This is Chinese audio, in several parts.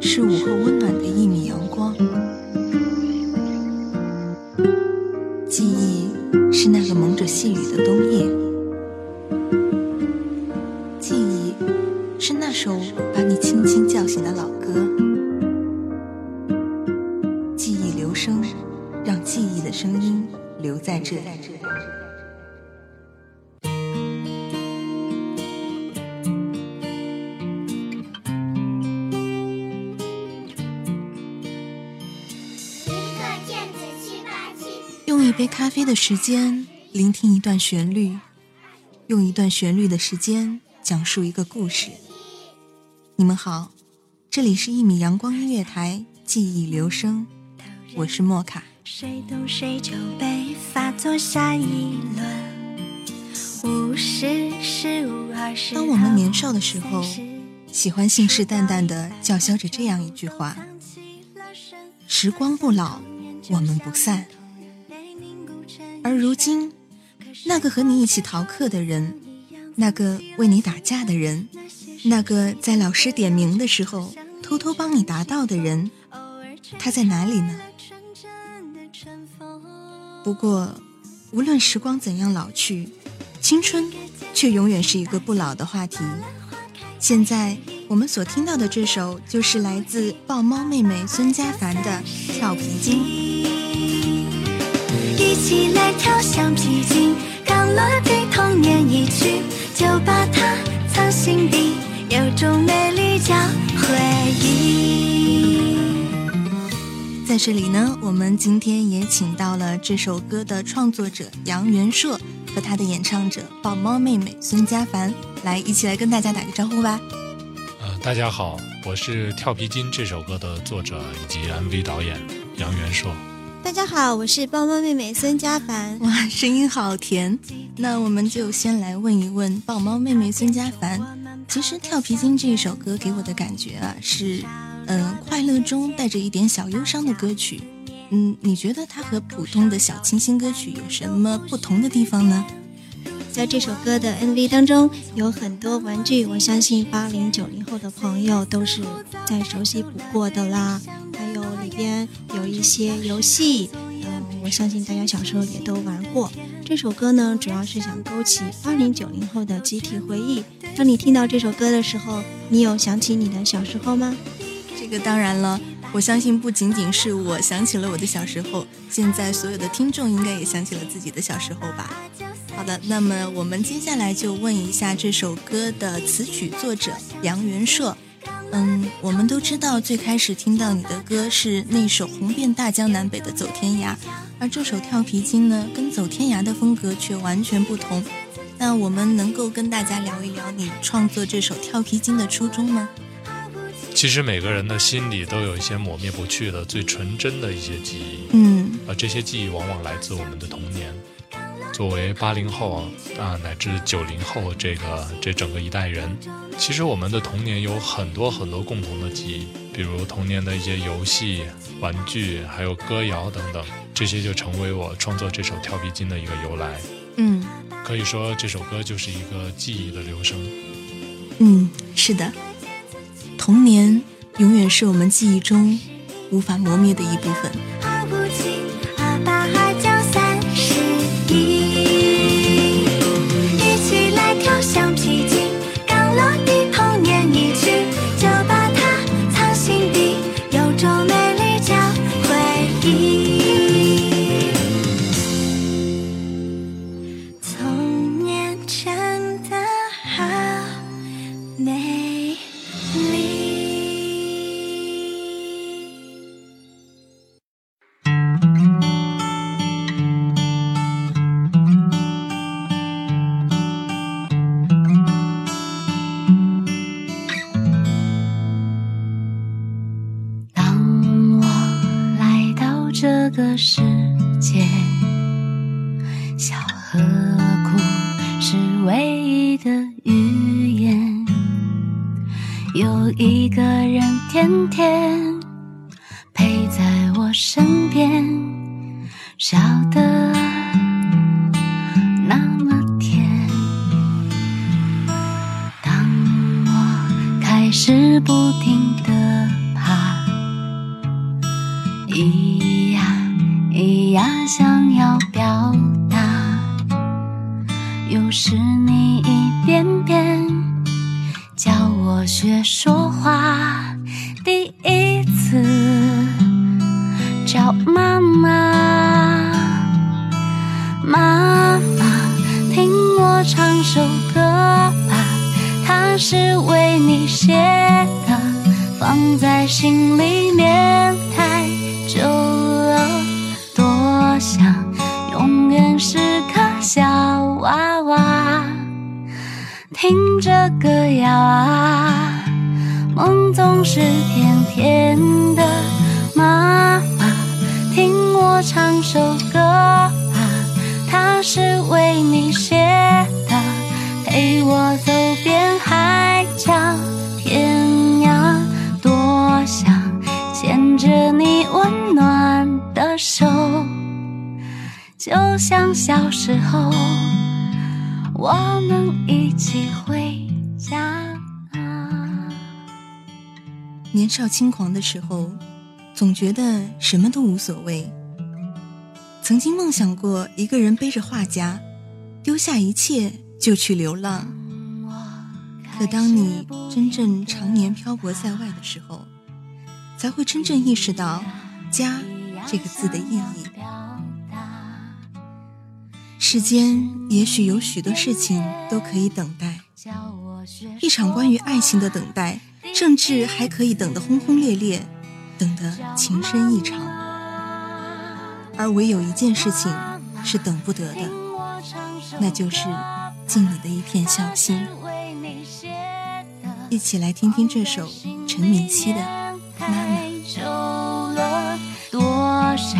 是午后温暖的一米阳光，记忆是那个蒙着细雨的冬夜，一杯咖啡的时间聆听一段旋律，用一段旋律的时间讲述一个故事。你们好，这里是一米阳光音乐台，记忆留声，我是莫卡。谁懂谁就被发作下一轮，五十十五二十。当我们年少的时候，喜欢信誓旦旦的叫嚣着这样一句话：时光不老，我们不散。而如今，那个和你一起逃课的人，那个为你打架的人，那个在老师点名的时候偷偷帮你答到的人，他在哪里呢？不过，无论时光怎样老去，青春却永远是一个不老的话题。现在我们所听到的这首，就是来自豹猫妹妹孙佳凡的《跳皮筋》。一起来跳橡皮筋，刚落地童年一去，就把它藏心底，有种美丽叫回忆。在这里呢，我们今天也请到了这首歌的创作者杨元硕和他的演唱者豹猫妹妹孙佳凡，来一起来跟大家打个招呼吧。呃，大家好，我是《跳皮筋》这首歌的作者以及 MV 导演杨元硕。大家好，我是豹猫妹妹孙佳凡。哇，声音好甜！那我们就先来问一问豹猫妹妹孙佳凡。其实《跳皮筋》这一首歌给我的感觉啊，是嗯、呃、快乐中带着一点小忧伤的歌曲。嗯，你觉得它和普通的小清新歌曲有什么不同的地方呢？在这首歌的 MV 当中有很多玩具，我相信八零九零后的朋友都是再熟悉不过的啦。里边有一些游戏，嗯，我相信大家小时候也都玩过。这首歌呢，主要是想勾起八零九零后的集体回忆。当你听到这首歌的时候，你有想起你的小时候吗？这个当然了，我相信不仅仅是我想起了我的小时候，现在所有的听众应该也想起了自己的小时候吧。好的，那么我们接下来就问一下这首歌的词曲作者杨元硕。嗯，我们都知道，最开始听到你的歌是那首红遍大江南北的《走天涯》，而这首《跳皮筋》呢，跟《走天涯》的风格却完全不同。那我们能够跟大家聊一聊你创作这首《跳皮筋》的初衷吗？其实每个人的心里都有一些抹灭不去的、最纯真的一些记忆，嗯，而这些记忆往往来自我们的童年。作为八零后啊，乃至九零后这个这整个一代人，其实我们的童年有很多很多共同的记忆，比如童年的一些游戏、玩具，还有歌谣等等，这些就成为我创作这首《跳皮筋》的一个由来。嗯，可以说这首歌就是一个记忆的留声。嗯，是的，童年永远是我们记忆中无法磨灭的一部分。人天天陪在我身边，笑得那么甜。当我开始不停地总是甜甜的。妈妈，听我唱首歌吧，它是为你写的，陪我走遍海角天涯，多想牵着你温暖的手，就像小时候。我们一起回年少轻狂的时候，总觉得什么都无所谓。曾经梦想过一个人背着画夹，丢下一切就去流浪。可当你真正常年漂泊在外的时候，才会真正意识到“家”这个字的意义。世间也许有许多事情都可以等待，一场关于爱情的等待，甚至还可以等得轰轰烈烈，等得情深意长。而唯有一件事情是等不得的，那就是尽你的一片孝心。一起来听听这首陈明熙的《妈妈》。多想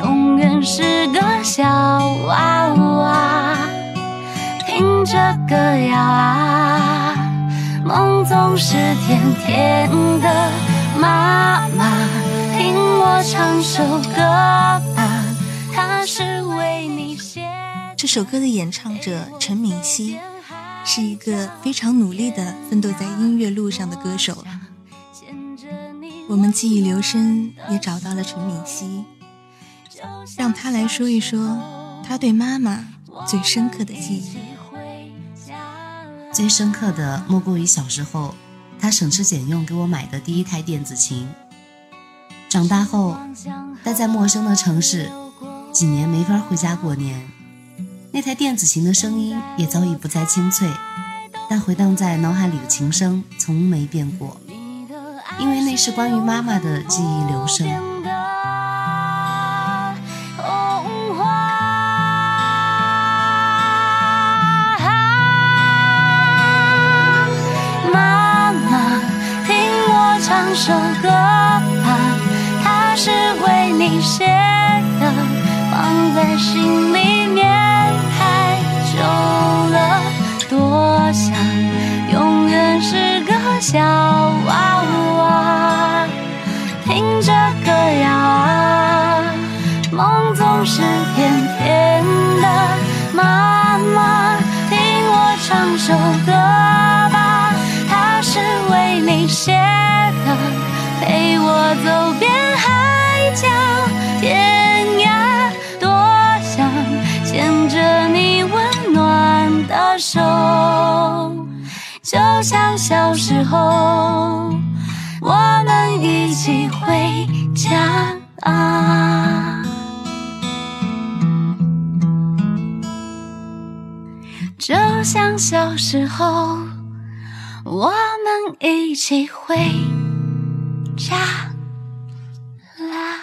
永远是个小娃娃，听着歌谣啊，梦总是甜甜的。妈妈，听我唱首歌吧，这首歌的演唱者陈敏熙是一个非常努力的奋斗在音乐路上的歌手。我们记忆留声也找到了陈敏熙，让他来说一说他对妈妈最深刻的记忆。最深刻的莫过于小时候，他省吃俭用给我买的第一台电子琴。长大后，待在陌生的城市，几年没法回家过年，那台电子琴的声音也早已不再清脆，但回荡在脑海里的琴声从没变过，因为那是关于妈妈的记忆留声。首歌吧，它是为你写的，放在心里面太久了，多想永远是个小娃娃，听着歌谣啊。梦总是甜甜的。妈妈，听我唱首歌就像小时候，我们一起回家啦。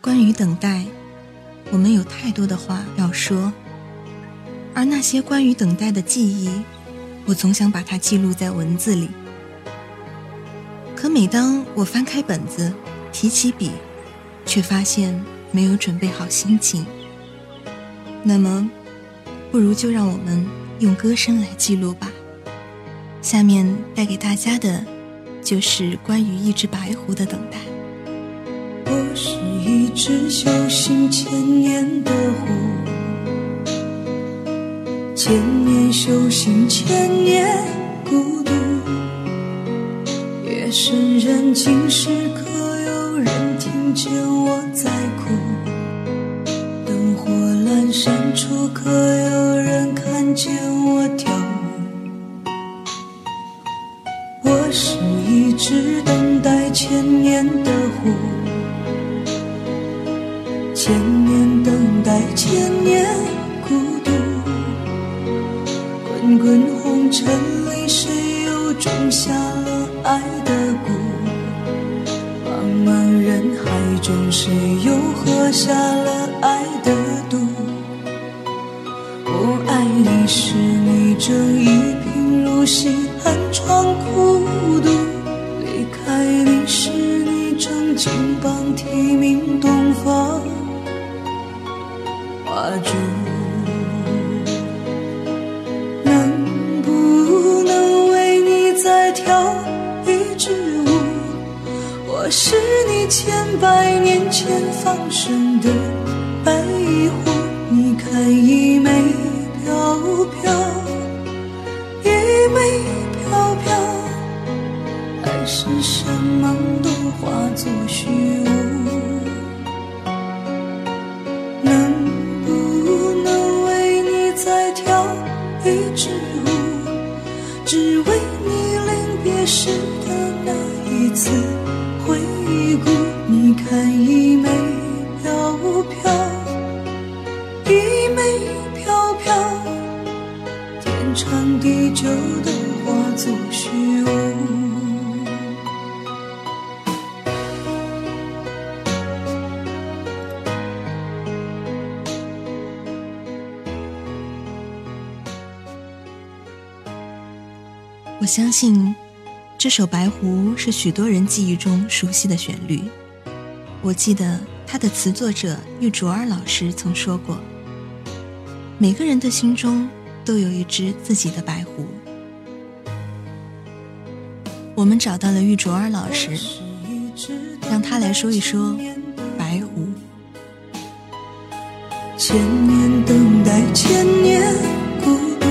关于等待，我们有太多的话要说，而那些关于等待的记忆，我总想把它记录在文字里。可每当我翻开本子，提起笔，却发现没有准备好心情。那么，不如就让我们用歌声来记录吧。下面带给大家的，就是关于一只白狐的等待。我是一只修行千年的狐，千年修行千年孤独。夜深人静时，可有人听见我在哭？灯火阑珊处，可有人看见我跳舞？我是一只等待千年的狐。千年等待，千年城里，谁又种下了爱的蛊？茫茫人海中，谁又喝下了爱的毒？我爱你时，你正一贫如洗，寒窗苦读；离开你时，你正金榜题名东方。画烛，的白狐，你看一枚飘飘，一枚飘飘，海誓山盟都化作虚无？能不能为你再跳一支舞？只为你临别时的那一次回顾。你看，一枚飘飘，一枚飘飘，天长地久的化作虚无。我相信，这首《白狐》是许多人记忆中熟悉的旋律。我记得它的词作者玉卓尔老师曾说过：“每个人的心中都有一只自己的白狐。”我们找到了玉卓尔老师，让他来说一说白狐。千年等待，千年孤独。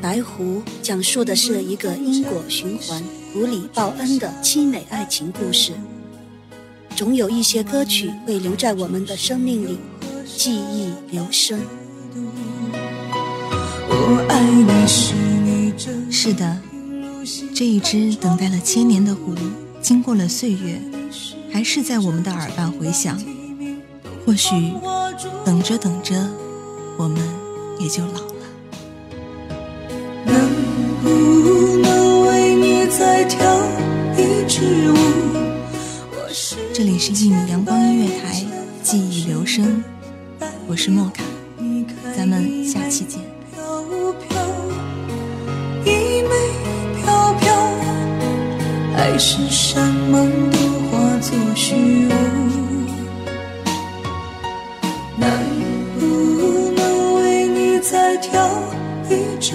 白狐讲述的是一个因果循环、狐狸报恩的凄美爱情故事。总有一些歌曲会留在我们的生命里，记忆留声。我爱你时，你正是的，这一只等待了千年的狐，经过了岁月，还是在我们的耳畔回响。或许等着等着，我们也就老了。能不能为你再跳一支舞？这里是一米阳光音乐台，记忆留声，我是莫卡，咱们下期见。飘飘，一枚飘飘，还是山盟都化作虚无？能不能为你再跳一支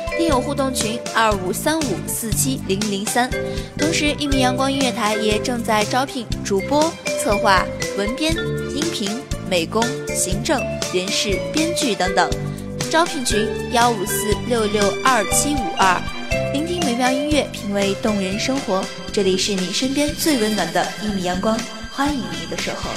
听友互动群二五三五四七零零三，同时一米阳光音乐台也正在招聘主播、策划、文编、音频、美工、行政、人事、编剧等等。招聘群幺五四六六二七五二。聆听美妙音乐，品味动人生活，这里是你身边最温暖的一米阳光，欢迎你的守候。